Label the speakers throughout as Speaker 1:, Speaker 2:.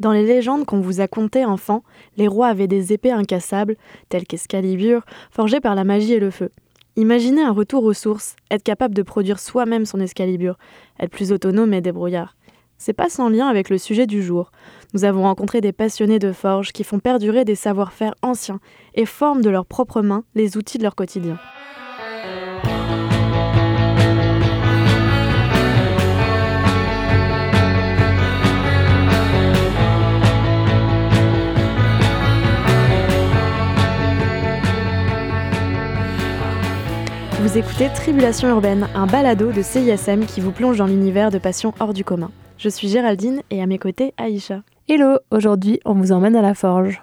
Speaker 1: Dans les légendes qu'on vous a contées enfant, les rois avaient des épées incassables, telles qu'Escalibur, forgées par la magie et le feu. Imaginez un retour aux sources, être capable de produire soi-même son Escalibur, être plus autonome et débrouillard. C'est pas sans lien avec le sujet du jour. Nous avons rencontré des passionnés de forge qui font perdurer des savoir-faire anciens et forment de leurs propres mains les outils de leur quotidien. Vous écoutez Tribulation urbaine, un balado de CISM qui vous plonge dans l'univers de passions hors du commun. Je suis Géraldine et à mes côtés Aïcha.
Speaker 2: Hello, aujourd'hui on vous emmène à la forge.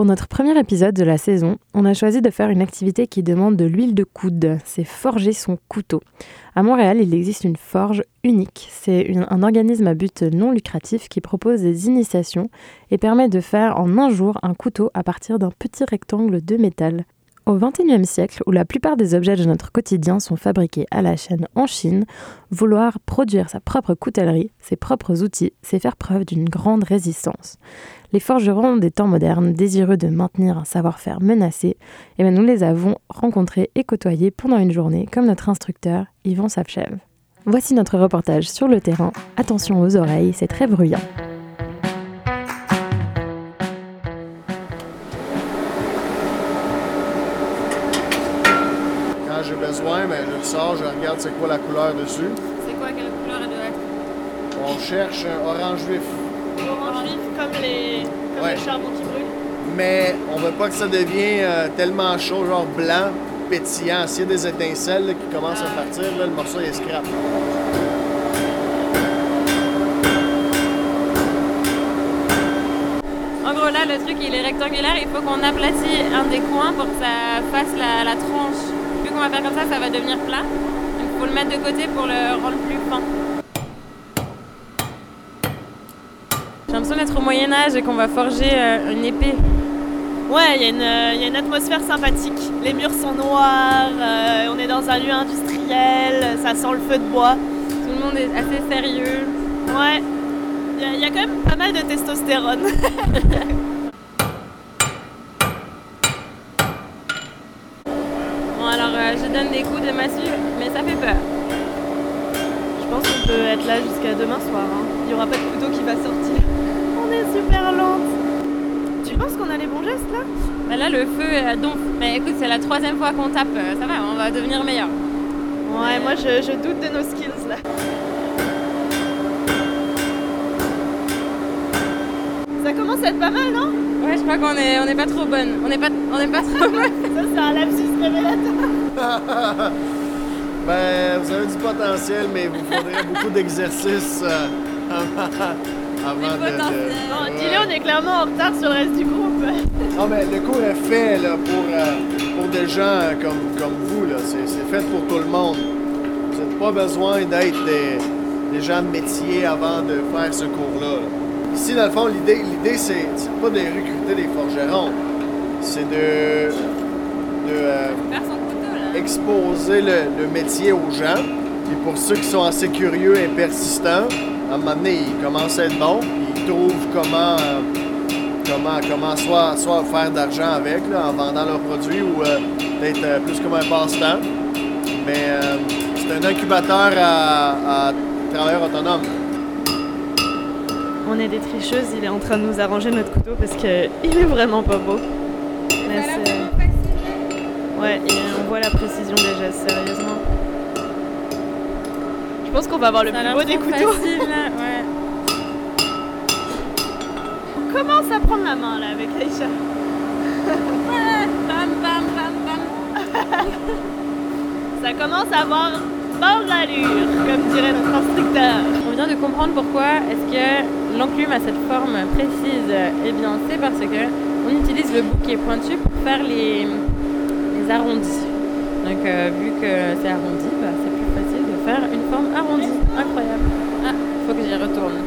Speaker 2: Pour notre premier épisode de la saison, on a choisi de faire une activité qui demande de l'huile de coude, c'est forger son couteau. À Montréal, il existe une forge unique, c'est un organisme à but non lucratif qui propose des initiations et permet de faire en un jour un couteau à partir d'un petit rectangle de métal. Au XXIe siècle, où la plupart des objets de notre quotidien sont fabriqués à la chaîne en Chine, vouloir produire sa propre coutellerie, ses propres outils, c'est faire preuve d'une grande résistance. Les forgerons des temps modernes, désireux de maintenir un savoir-faire menacé, eh bien nous les avons rencontrés et côtoyés pendant une journée, comme notre instructeur Yvan Savchev. Voici notre reportage sur le terrain. Attention aux oreilles, c'est très bruyant.
Speaker 3: Besoin, je le sors, je regarde c'est quoi la couleur dessus.
Speaker 4: C'est quoi quelle couleur elle doit être?
Speaker 3: On cherche un orange vif.
Speaker 4: Orange vif comme les comme
Speaker 3: Ouais.
Speaker 4: le charbon qui brûle.
Speaker 3: Mais on veut pas que ça devienne euh, tellement chaud, genre blanc, pétillant. S'il y a des étincelles là, qui commencent à partir, là, le morceau il est scrap.
Speaker 4: En gros là le truc il est rectangulaire, il faut qu'on aplatit un des coins pour que ça fasse la, la. Qu'on va faire comme ça, ça va devenir plat. Donc il faut le mettre de côté pour le rendre plus fin. J'ai l'impression d'être au Moyen Âge et qu'on va forger euh, une épée.
Speaker 5: Ouais, il y, a une, euh, y a une atmosphère sympathique. Les murs sont noirs, euh, on est dans un lieu industriel, ça sent le feu de bois.
Speaker 4: Tout le monde est assez sérieux.
Speaker 5: Ouais, il y, a- il y a quand même pas mal de testostérone.
Speaker 4: Bon donne des coups de massue, mais ça fait peur.
Speaker 5: Je pense qu'on peut être là jusqu'à demain soir. hein. Il n'y aura pas de couteau qui va sortir. On est super lente. Tu penses qu'on a les bons gestes là?
Speaker 4: Bah là, le feu euh, donf. Mais écoute, c'est la troisième fois qu'on tape. euh, Ça va, on va devenir meilleur.
Speaker 5: Ouais, moi je, je doute de nos skills là. Ça commence à être pas mal, non
Speaker 4: Ouais, je crois qu'on est, on est pas trop bonne. On est pas, on est pas trop bonne.
Speaker 5: Ça, c'est un lapsus révélateur.
Speaker 3: Ben, vous avez du potentiel, mais il vous faudrait beaucoup d'exercices euh, avant, avant de.
Speaker 5: Bon,
Speaker 3: Ouais.
Speaker 5: dis-le, on est clairement en retard sur le reste du groupe.
Speaker 3: Non, mais le cours est fait là, pour, euh, pour des gens comme, comme vous. là. C'est c'est fait pour tout le monde. Vous n'avez pas besoin d'être des, des gens de métier avant de faire ce cours-là. là. Ici, dans le fond, l'idée, l'idée c'est c'est pas de recruter des forgerons. C'est de, de euh, exposer le, le métier aux gens. Puis pour ceux qui sont assez curieux et persistants, à un moment donné, ils commencent à être bons. Puis ils trouvent comment, euh, comment, comment soit, soit faire d'argent avec là, en vendant leurs produits ou euh, peut-être euh, plus comme un passe-temps. Mais euh, c'est un incubateur à, à travailleurs autonomes.
Speaker 5: On est des tricheuses, il est en train de nous arranger notre couteau parce qu'il est vraiment pas beau. Mais c'est- Ouais, et on voit la précision gestes, sérieusement. Je pense qu'on va avoir le
Speaker 4: Ça
Speaker 5: plus beau des couteaux.
Speaker 4: facile, là. Ouais.
Speaker 5: On commence à prendre la main là avec Aïcha.
Speaker 4: Bam, bam, bam, bam.
Speaker 5: Ça commence à avoir bord l'allure, comme dirait notre instructeur.
Speaker 4: On vient de comprendre pourquoi est-ce que l'enclume a cette forme précise. Eh bien, c'est parce que on utilise le bouquet pointu pour faire les, les arrondis. Donc, euh, vu que c'est arrondi, bah, c'est plus facile de faire une forme arrondie. Incroyable. Ah, faut que j'y retourne.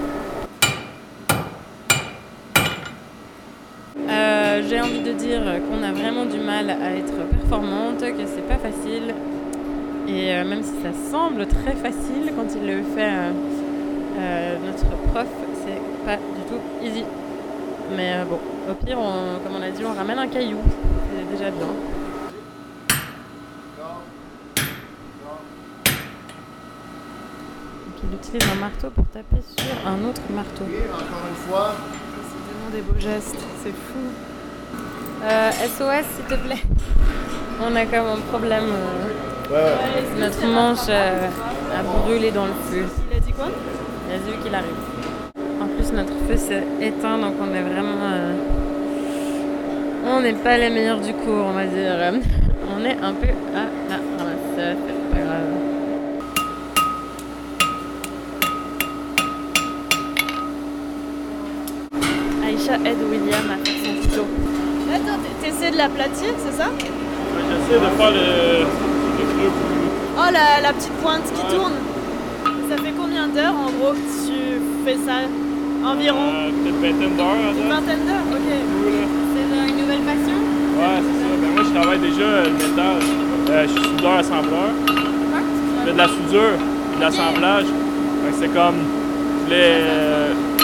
Speaker 4: Euh, J'ai envie de dire qu'on a vraiment du mal à être performante, que c'est pas facile. Et euh, même si ça semble très facile quand il le fait, notre prof, c'est pas du tout easy. Mais bon, au pire, comme on a dit, on ramène un caillou. C'est déjà bien. Donc il utilise un marteau pour taper sur un autre marteau.
Speaker 3: Et encore une fois,
Speaker 5: C'est vraiment des beaux gestes, c'est fou.
Speaker 4: Euh, SOS, s'il te plaît. On a comme un problème. euh,
Speaker 3: ouais, ouais.
Speaker 4: notre manche euh, a brûlé dans le feu.
Speaker 5: Il a dit quoi?
Speaker 4: Il a Zéu qui arrive. En plus, notre feu s'est éteint, donc on est vraiment. euh, on n'est pas les meilleurs du cours, on va dire. On est un peu à la ramasse.
Speaker 5: Aïcha aide William à faire son couteau. Attends, t'essaies de l'aplatir, c'est ça?
Speaker 6: J'essaie de faire le, le truc.
Speaker 5: Oh, la, la petite pointe qui
Speaker 6: Ouais.
Speaker 5: tourne. Ça fait combien d'heures en gros que tu fais ça? Environ?
Speaker 6: Euh, Peut-être vingtaine d'heures.
Speaker 5: une vingtaine d'heures, ok.
Speaker 4: C'est une nouvelle passion?
Speaker 6: Ouais, c'est ça. Ben, moi, je travaille déjà le métal. Euh, je suis soudeur assembleur. Je fais de la soudure, de l'assemblage. C'est comme. Je voulais euh,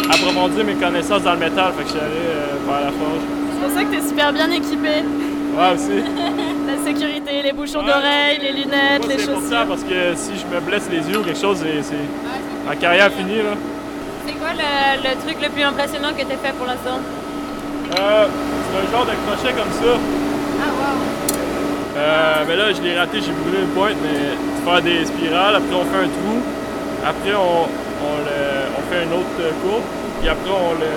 Speaker 6: approfondir mes connaissances dans le métal. Fait que je suis allé euh, vers la forge.
Speaker 5: C'est pour ça que t'es super bien équipé.
Speaker 6: Ouais, aussi.
Speaker 5: La sécurité, les bouchons
Speaker 6: Ouais.
Speaker 5: d'oreilles, les lunettes,
Speaker 6: Moi,
Speaker 5: les
Speaker 6: c'est important
Speaker 5: chaussures.
Speaker 6: parce que si je me blesse les yeux ou quelque chose, c'est. Ma carrière finie, là.
Speaker 4: C'est quoi le, le truc le plus impressionnant que t'as fait pour l'instant?
Speaker 6: Euh, c'est un genre de crochet comme ça.
Speaker 4: Ah, waouh
Speaker 6: Euh, ben là, je l'ai raté, j'ai brûlé une pointe, mais faire des spirales, après on fait un trou, après on, on, le- on fait une autre euh, courbe, puis après on, le,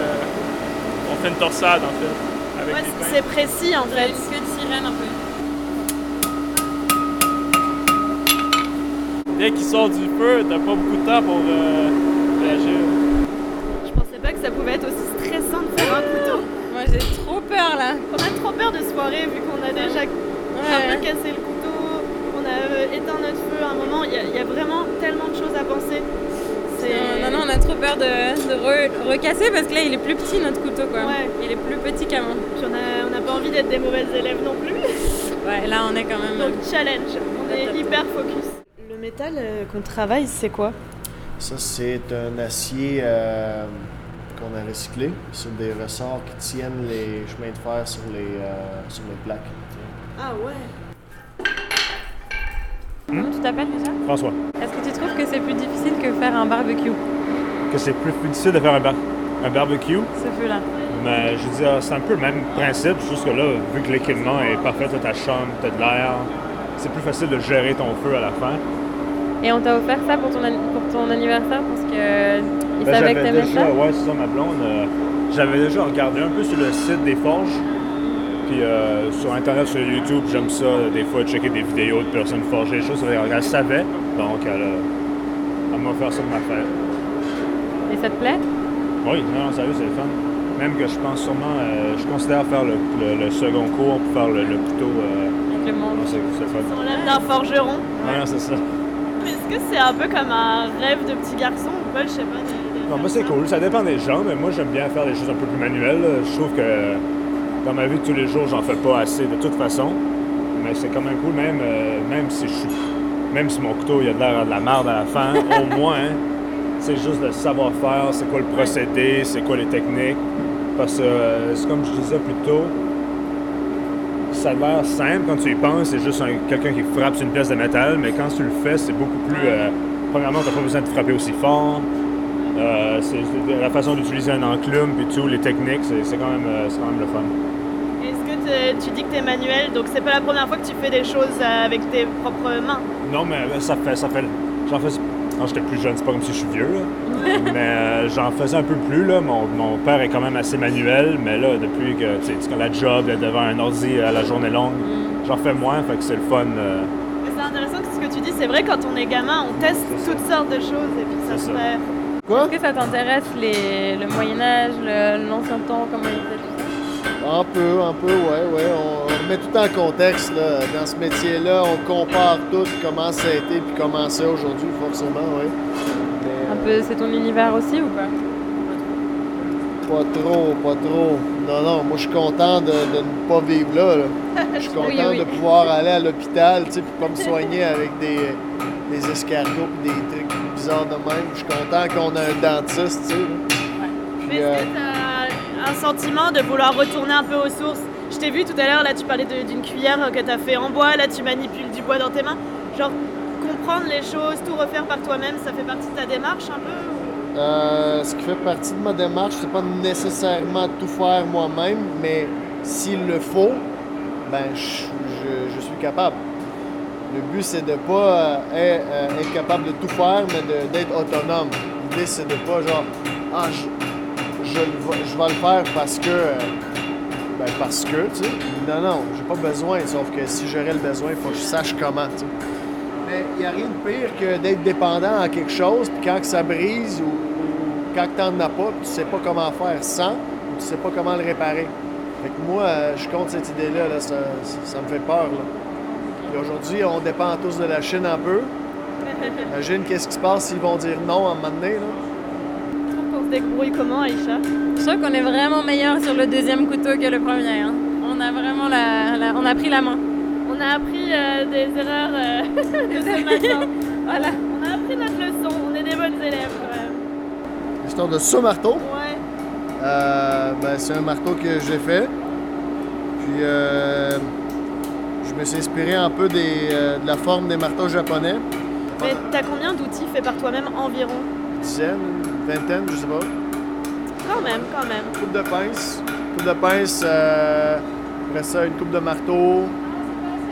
Speaker 6: on fait une torsade en fait. Avec
Speaker 5: Ouais,
Speaker 6: des
Speaker 5: c'est- c'est précis en fait.
Speaker 4: Une queue de sirène un peu.
Speaker 6: Dès qu'il sort du feu, t'as pas beaucoup de temps pour euh, réagir.
Speaker 5: Je pensais pas que ça pouvait être aussi stressant de faire un couteau.
Speaker 4: Moi j'ai trop peur là.
Speaker 5: On a trop peur de se foirer vu qu'on a déjà un peu cassé le couteau, on a euh, éteint notre feu à un moment. Il y, a- il y a vraiment tellement de choses à penser.
Speaker 4: Non, non, on a trop peur de, de re- recasser parce que là il est plus petit notre couteau quoi.
Speaker 5: Ouais.
Speaker 4: Il est plus petit qu'avant.
Speaker 5: Puis on a- on n'a pas envie d'être des mauvais élèves non plus.
Speaker 4: Ouais, là on est quand même.
Speaker 5: Donc challenge, on est hyper focus. Le métal euh, qu'on travaille, c'est quoi?
Speaker 3: Ça, c'est un acier euh, qu'on a recyclé. C'est des ressorts qui tiennent les chemins de fer sur les, euh, sur les plaques.
Speaker 5: Ah ouais
Speaker 4: Comment tu t'appelles déjà?
Speaker 6: François.
Speaker 4: Est-ce que tu trouves que c'est plus difficile que faire un barbecue
Speaker 6: Que c'est plus difficile de faire un, bar- un barbecue,
Speaker 4: ce feu là
Speaker 6: mais je veux dire, c'est un peu le même principe, juste que là, vu que l'équipement est parfait, t'as ta chambre, t'as de l'air, c'est plus facile de gérer ton feu à la fin.
Speaker 4: Et on t'a offert ça pour ton, an- pour ton anniversaire parce que il
Speaker 6: Ben,
Speaker 4: savait que t'aimais ça?
Speaker 6: ouais, c'est ça, ma blonde. euh, j'avais déjà regardé un peu sur le site des forges. Puis euh, sur Internet, sur YouTube, j'aime ça, des fois, checker des vidéos de personnes forger des choses. Elle, elle savait, donc elle, a- elle m'a offert ça de ma fête.
Speaker 4: Et ça te plaît?
Speaker 6: Oui, non, non, sérieux, c'est le fun. Même que je pense sûrement, euh, je considère faire le, le- le second cours pour faire le, le couteau. euh,
Speaker 4: Avec le
Speaker 6: non,
Speaker 4: manche.
Speaker 6: c'est c'est le fun.
Speaker 5: On forgeron.
Speaker 6: Ouais, non, c'est ça.
Speaker 5: Est-ce que c'est un peu comme un rêve de petit garçon ou pas? Je sais pas. de- de
Speaker 6: Non, moi, c'est
Speaker 5: ça.
Speaker 6: cool. Ça dépend des gens, mais moi, j'aime bien faire des choses un peu plus manuelles. Je trouve que dans ma vie de tous les jours, j'en fais pas assez de toute façon. Mais c'est quand même cool, même, euh, même si je suis. Même si mon couteau, il a de l'air de la merde à la fin, au moins, c'est juste le savoir-faire, c'est quoi le procédé, c'est quoi les techniques. Parce que, euh, c'est comme je disais plus tôt, ça a l'air simple quand tu y penses, c'est juste un- quelqu'un qui frappe sur une pièce de métal, mais quand tu le fais, c'est beaucoup plus. euh, premièrement, tu n'as pas besoin de frapper aussi fort. Euh, c'est la façon d'utiliser un enclume puis tout, les techniques, c'est quand, même, c'est quand même le fun.
Speaker 5: Est-ce que tu dis que tu es manuel, donc c'est pas la première fois que tu fais des choses avec tes propres mains?
Speaker 6: Non, mais euh, ça fait. Ça fait j'en fais. Quand j'étais plus jeune, c'est pas comme si je suis vieux, là. mais euh, j'en faisais un peu plus. Là. Mon, mon père est quand même assez manuel, mais là, depuis que tu sais, la job est devant un ordi à la journée longue, j'en fais moins, fait que c'est le fun. euh,
Speaker 5: Mais C'est intéressant ce que tu dis, c'est vrai quand on est gamin, on teste toutes sortes de choses et puis ça se fait.
Speaker 3: Quoi?
Speaker 4: Est-ce que ça t'intéresse les, le Moyen-Âge, le- l'ancien temps, comment ils faisaient
Speaker 3: Un peu, un peu, ouais, ouais. On, on remet tout en contexte, là. Dans ce métier-là, on compare tout, comment ça a été, puis comment c'est aujourd'hui, forcément, oui.
Speaker 4: Un peu, c'est ton univers aussi ou pas?
Speaker 3: Pas trop, pas trop. Non, non, moi je suis content de, de ne pas vivre là. là. Je suis content
Speaker 4: Oui, oui.
Speaker 3: de pouvoir aller à l'hôpital, tu sais, puis pas me soigner avec des, des escargots et des trucs bizarres de même. Je suis content qu'on ait un dentiste, tu sais. Puis, euh,
Speaker 5: un sentiment de vouloir retourner un peu aux sources Je t'ai vu tout à l'heure, là tu parlais d'une cuillère que t'as fait en bois, là tu manipules du bois dans tes mains. Genre comprendre les choses, tout refaire par toi-même, ça fait partie de ta démarche un peu
Speaker 3: Euh, ce qui fait partie de ma démarche, c'est pas nécessairement tout faire moi-même, mais s'il le faut, ben je, suis capable. Le but, c'est de pas euh, être, euh, être capable de tout faire, mais d'être autonome. L'idée, c'est de pas genre, ah, je, vais- je vais le faire parce que. euh, ben, parce que, tu sais. Non, non, j'ai pas besoin, sauf que si j'aurais le besoin, il faut que je sache comment, tu sais. Mais il n'y a rien de pire que d'être dépendant à quelque chose, puis quand que ça brise ou, ou quand tu n'en as pas, puis tu sais pas comment faire sans, ou tu sais pas comment le réparer. Fait que moi, euh, je compte cette idée-là, là, ça, ça- ça me fait peur. Là. Puis aujourd'hui, on dépend tous de la Chine un peu. Imagine qu'est-ce qui se passe s'ils vont dire non à un moment donné. Là.
Speaker 5: Débrouille comment, Aïcha
Speaker 4: Je trouve qu'on est vraiment meilleur sur le deuxième couteau que le premier. hein. On a vraiment la, la- on a pris la main.
Speaker 5: On a appris euh, des erreurs euh, de ce matin. voilà, on a appris notre leçon, on est des bonnes élèves. Ouais.
Speaker 3: L'histoire de ce marteau,
Speaker 5: Ouais.
Speaker 3: euh, ben, c'est un marteau que j'ai fait. Puis euh, je me suis inspiré un peu des, euh, de la forme des marteaux japonais.
Speaker 5: Mais t'as combien d'outils faits par toi-même? Environ
Speaker 3: dizaine, vingtaine, je sais pas.
Speaker 5: Quand même, quand même.
Speaker 3: Coupe de pince. Coupe de pince, euh, après ça, une coupe de marteau.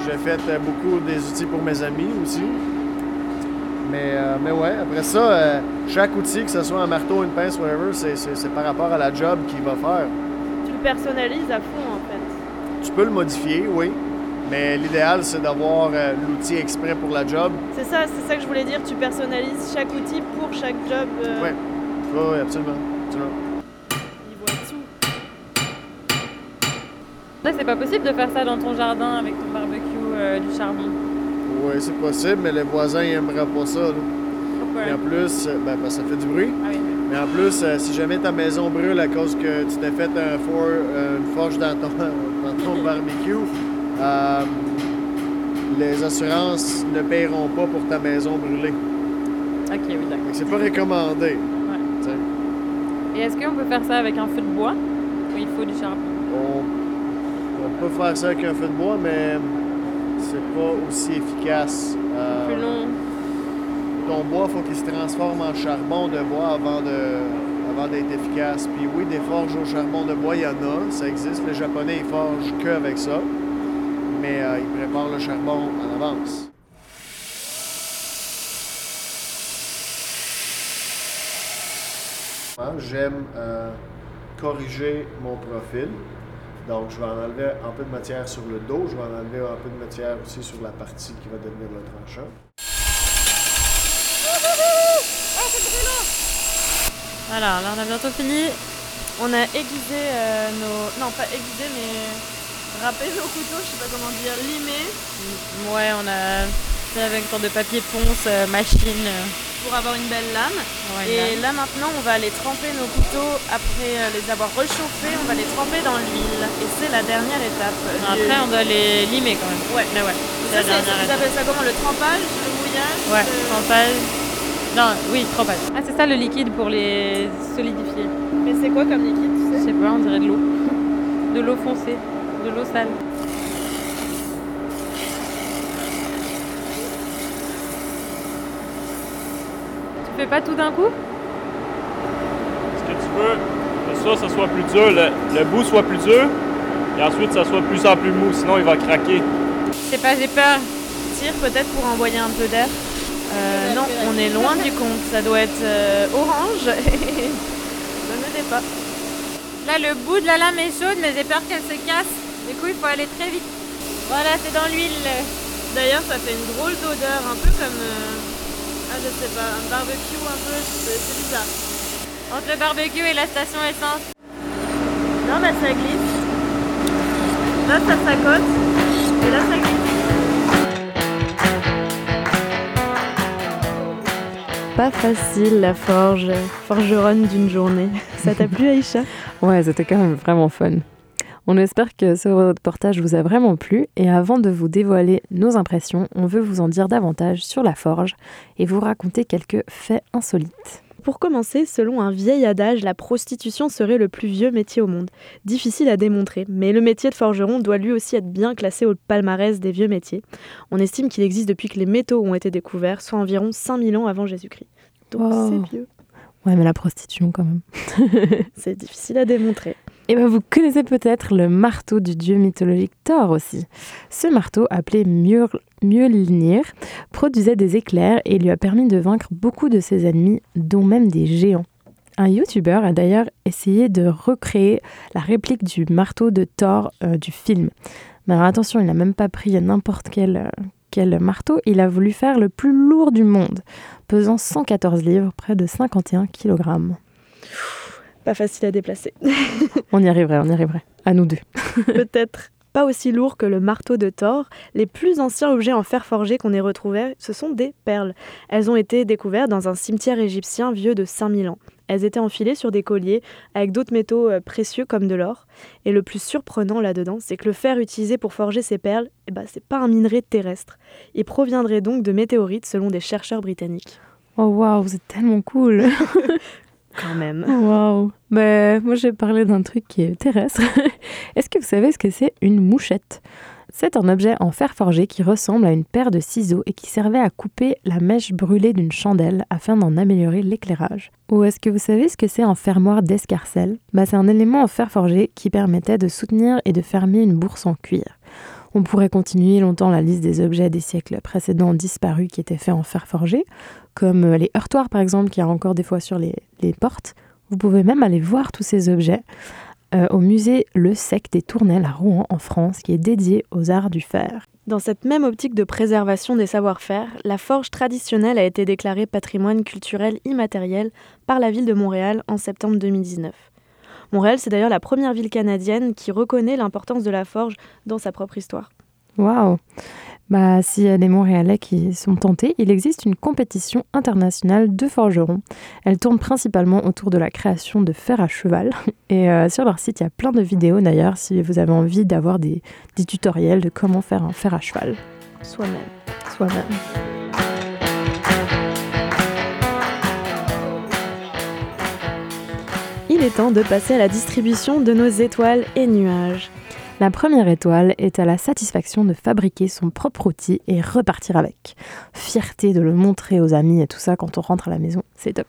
Speaker 3: J'ai fait euh, beaucoup des outils pour mes amis aussi. Mais, euh, mais ouais, après ça, chaque outil, que ce soit un marteau, une pince, whatever, c'est, par rapport à la job qu'il va faire.
Speaker 5: Tu le personnalises à fond en fait.
Speaker 3: Tu peux le modifier, oui. Mais l'idéal, c'est d'avoir euh, l'outil exprès pour la job.
Speaker 5: C'est ça, c'est ça que je voulais dire. Tu personnalises chaque outil pour chaque job. euh,
Speaker 3: Ouais. Oui, oui, absolument. absolument.
Speaker 5: Tout.
Speaker 4: Là, c'est pas possible de faire ça dans ton jardin avec ton barbecue euh, du charbon.
Speaker 3: Oui, c'est possible, mais les voisins n'aimeraient pas ça. là.
Speaker 4: Pourquoi?
Speaker 3: Et en plus, euh, ben, ça fait du bruit.
Speaker 4: Ah oui.
Speaker 3: Mais en plus, euh, si jamais ta maison brûle à cause que tu t'es fait un for- euh, une forge dans ton, dans ton barbecue, euh, les assurances ne paieront pas pour ta maison brûlée.
Speaker 4: Ok, oui, d'accord.
Speaker 3: C'est pas recommandé.
Speaker 4: Et est-ce qu'on peut faire ça avec un feu de bois ou il faut du charbon?
Speaker 3: On, on peut faire ça avec un feu de bois, mais c'est pas aussi efficace. Euh,
Speaker 4: Plus long.
Speaker 3: ton bois, faut qu'il se transforme en charbon de bois avant de avant d'être efficace. Puis oui, des forges au charbon de bois, il y en a, ça existe. Les Japonais, ils forgent que avec ça. Mais euh, ils préparent le charbon en avance. J'aime euh, corriger mon profil. Donc, je vais en enlever un peu de matière sur le dos. Je vais en enlever un peu de matière aussi sur la partie qui va devenir le tranchant.
Speaker 4: Voilà, là on a bientôt fini.
Speaker 5: On a aiguisé euh, nos. Non, pas aiguisé, mais râpé nos couteaux, je sais pas comment dire, limé
Speaker 4: Ouais, on a fait avec une sorte de papier ponce, euh, machine. Euh,
Speaker 5: pour avoir une belle lame.
Speaker 4: ouais,
Speaker 5: Et
Speaker 4: là.
Speaker 5: là maintenant, on va aller tremper nos couteaux après euh, les avoir réchauffés. On va les tremper dans l'huile. Et c'est la dernière étape. du-
Speaker 4: Après, on doit les limer quand même.
Speaker 5: Ouais.
Speaker 4: Mais ouais,
Speaker 5: Ça, vous appelez ça comment Le trempage Le mouillage
Speaker 4: Ouais,
Speaker 5: le-
Speaker 4: trempage. Non, oui, trempage. Ah, c'est ça le liquide pour les solidifier.
Speaker 5: Mais c'est quoi comme liquide, tu
Speaker 4: Je
Speaker 5: sais
Speaker 4: pas, on dirait de l'eau. De l'eau foncée, de l'eau sale. Fais pas tout d'un coup?
Speaker 7: Ce que tu veux, que ça, ça soit plus dur, le, le bout soit plus dur, et ensuite ça soit de plus en plus mou, sinon il va craquer.
Speaker 4: Je sais pas, j'ai peur.
Speaker 5: Tire peut-être pour envoyer un peu d'air. Euh, non, on est loin du compte. Ça doit être euh, orange. Ça ne l'est pas.
Speaker 4: Là, le bout de la lame est chaude, mais j'ai peur qu'elle se casse. Du coup, il faut aller très vite. Voilà, c'est dans l'huile.
Speaker 5: D'ailleurs, ça fait une drôle d'odeur, un peu comme. euh, Ah, je sais pas, un barbecue un peu. C'est bizarre.
Speaker 4: Entre le barbecue et la station essence.
Speaker 5: Non, bah ça glisse. Là, ça s'accote. Et là, ça glisse.
Speaker 1: Pas facile la forge, forgeronne d'une journée. Ça t'a plu Aïcha?
Speaker 2: Ouais, c'était quand même vraiment fun. On espère que ce reportage vous a vraiment plu et avant de vous dévoiler nos impressions, on veut vous en dire davantage sur la forge et vous raconter quelques faits insolites.
Speaker 1: Pour commencer, selon un vieil adage, la prostitution serait le plus vieux métier au monde. Difficile à démontrer, mais le métier de forgeron doit lui aussi être bien classé au palmarès des vieux métiers. On estime qu'il existe depuis que les métaux ont été découverts, soit environ 5000 ans avant Jésus-Christ. Donc
Speaker 2: Wow.
Speaker 1: c'est vieux.
Speaker 2: Ouais, mais la prostitution quand même.
Speaker 1: C'est difficile à démontrer.
Speaker 2: Et ben vous connaissez peut-être le marteau du dieu mythologique Thor aussi. Ce marteau, appelé Mjolnir, produisait des éclairs et lui a permis de vaincre beaucoup de ses ennemis, dont même des géants. Un youtubeur a d'ailleurs essayé de recréer la réplique du marteau de Thor euh, du film. Mais attention, il n'a même pas pris n'importe quel, euh, quel marteau, il a voulu faire le plus lourd du monde, pesant 114 livres, près de 51 kg.
Speaker 1: Pas facile à déplacer.
Speaker 2: On y arriverait, on y arriverait. À nous deux.
Speaker 1: Peut-être pas aussi lourd que le marteau de Thor. Les plus anciens objets en fer forgé qu'on ait retrouvés, ce sont des perles. Elles ont été découvertes dans un cimetière égyptien vieux de 5000 ans. Elles étaient enfilées sur des colliers avec d'autres métaux euh, précieux comme de l'or. Et le plus surprenant là-dedans, c'est que le fer utilisé pour forger ces perles, eh ben, c'est pas un minerai terrestre. Il proviendrait donc de météorites selon des chercheurs britanniques.
Speaker 2: Oh waouh, c'est tellement cool.
Speaker 1: Quand même.
Speaker 2: Waouh. Ben, moi, j'ai parlé d'un truc qui est terrestre. Est-ce que vous savez ce que c'est une mouchette? C'est un objet en fer forgé qui ressemble à une paire de ciseaux et qui servait à couper la mèche brûlée d'une chandelle afin d'en améliorer l'éclairage. Ou est-ce que vous savez ce que c'est un fermoir d'escarcelle? Ben, C'est un élément en fer forgé qui permettait de soutenir et de fermer une bourse en cuir. On pourrait continuer longtemps la liste des objets des siècles précédents disparus qui étaient faits en fer forgé, comme euh, les heurtoirs par exemple, qui y a encore des fois sur les, les portes. Vous pouvez même aller voir tous ces objets euh, au musée Le Sec des Tournelles à Rouen en France, qui est dédié aux arts du fer.
Speaker 1: Dans cette même optique de préservation des savoir-faire, la forge traditionnelle a été déclarée patrimoine culturel immatériel par la ville de Montréal en septembre 2019. Montréal, c'est d'ailleurs la première ville canadienne qui reconnaît l'importance de la forge dans sa propre histoire.
Speaker 2: Waouh Bah, s'il y a des Montréalais qui sont tentés, il existe une compétition internationale de forgerons. Elle tourne principalement autour de la création de fer à cheval. Et euh, sur leur site, il y a plein de vidéos d'ailleurs, si vous avez envie d'avoir des, des tutoriels de comment faire un fer à cheval
Speaker 1: Soi-même.
Speaker 2: soi-même.
Speaker 1: Il est temps de passer à la distribution de nos étoiles et nuages.
Speaker 2: La première étoile est à la satisfaction de fabriquer son propre outil et repartir avec. Fierté de le montrer aux amis et tout ça quand on rentre à la maison, c'est top.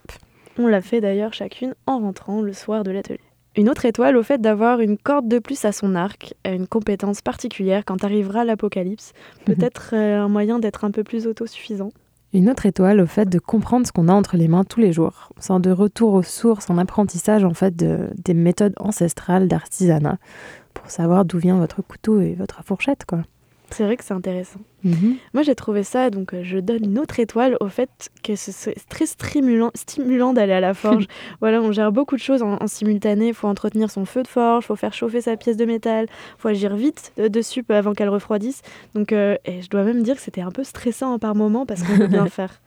Speaker 1: On l'a fait d'ailleurs chacune en rentrant le soir de l'atelier. Une autre étoile au fait d'avoir une corde de plus à son arc, une compétence particulière quand arrivera l'apocalypse, peut-être euh, un moyen d'être un peu plus autosuffisant.
Speaker 2: Une autre étoile au fait de comprendre ce qu'on a entre les mains tous les jours. C'est de retour aux sources, un apprentissage en fait de, des méthodes ancestrales d'artisanat pour savoir d'où vient votre couteau et votre fourchette quoi.
Speaker 1: C'est vrai que c'est intéressant. Moi j'ai trouvé ça, donc euh, je donne une autre étoile au fait que ce- c'est très stimulant, stimulant d'aller à la forge. voilà, on gère beaucoup de choses en, en simultané. Il faut entretenir son feu de forge, il faut faire chauffer sa pièce de métal, il faut agir vite euh, dessus avant qu'elle refroidisse. Donc, euh, et je dois même dire que c'était un peu stressant par moment parce qu'on veut bien faire.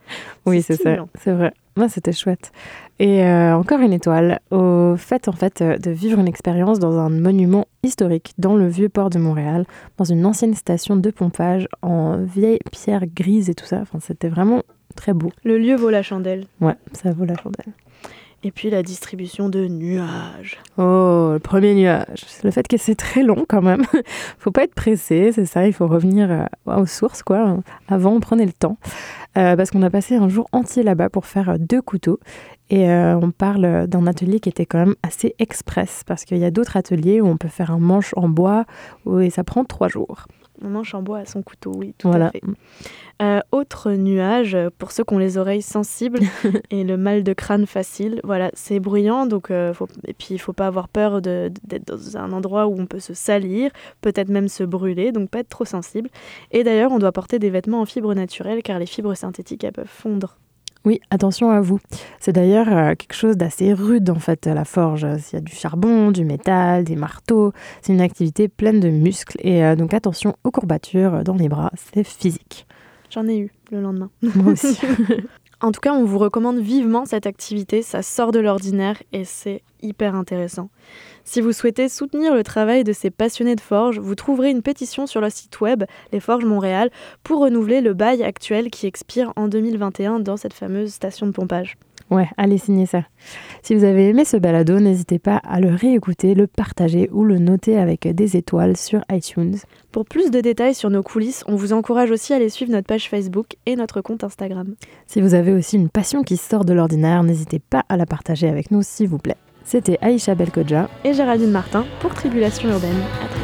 Speaker 2: Oui, c'est ça, c'est vrai. Moi, c'était chouette. Et euh, encore une étoile au fait en fait euh, de vivre une expérience dans un monument historique dans le vieux port de Montréal, dans une ancienne station de pompage en vieille pierre grise et tout ça. Enfin, c'était vraiment très beau.
Speaker 1: Le lieu vaut la chandelle.
Speaker 2: Ouais, ça vaut la chandelle.
Speaker 1: Et puis la distribution de nuages.
Speaker 2: Oh, le premier nuage. Le fait que c'est très long quand même. faut pas être pressé, c'est ça. Il faut revenir euh, aux sources, quoi. Avant, on prenait le temps. Euh, parce qu'on a passé un jour entier là-bas pour faire euh, deux couteaux. Et on parle d'un atelier qui était quand même assez express. Parce qu'il y a d'autres ateliers où on peut faire un manche en bois et ça prend trois jours.
Speaker 1: On manche en bois à son couteau, oui, tout
Speaker 2: Voilà.
Speaker 1: à fait. Euh, autre nuage, pour ceux qui ont les oreilles sensibles et le mal de crâne facile, voilà, c'est bruyant, donc euh, faut, et puis il faut pas avoir peur de- d'être dans un endroit où on peut se salir, peut-être même se brûler, donc pas être trop sensible. Et d'ailleurs, on doit porter des vêtements en fibres naturelles car les fibres synthétiques elles peuvent fondre.
Speaker 2: Oui, attention à vous. C'est d'ailleurs euh, quelque chose d'assez rude en fait à la forge. Il y a du charbon, du métal, des marteaux. C'est une activité pleine de muscles et euh, donc attention aux courbatures dans les bras, c'est physique.
Speaker 1: J'en ai eu le lendemain.
Speaker 2: Moi aussi.
Speaker 1: En tout cas, on vous recommande vivement cette activité, ça sort de l'ordinaire et c'est hyper intéressant. Si vous souhaitez soutenir le travail de ces passionnés de forge, vous trouverez une pétition sur le site web Les Forges Montréal pour renouveler le bail actuel qui expire en 2021 dans cette fameuse station de pompage.
Speaker 2: Ouais, allez signer ça. Si vous avez aimé ce balado, n'hésitez pas à le réécouter, le partager ou le noter avec des étoiles sur iTunes.
Speaker 1: Pour plus de détails sur nos coulisses, on vous encourage aussi à aller suivre notre page Facebook et notre compte Instagram.
Speaker 2: Si vous avez aussi une passion qui sort de l'ordinaire, n'hésitez pas à la partager avec nous s'il vous plaît. C'était Aïcha Belkodja
Speaker 1: et Géraldine Martin pour Tribulation urbaine. À très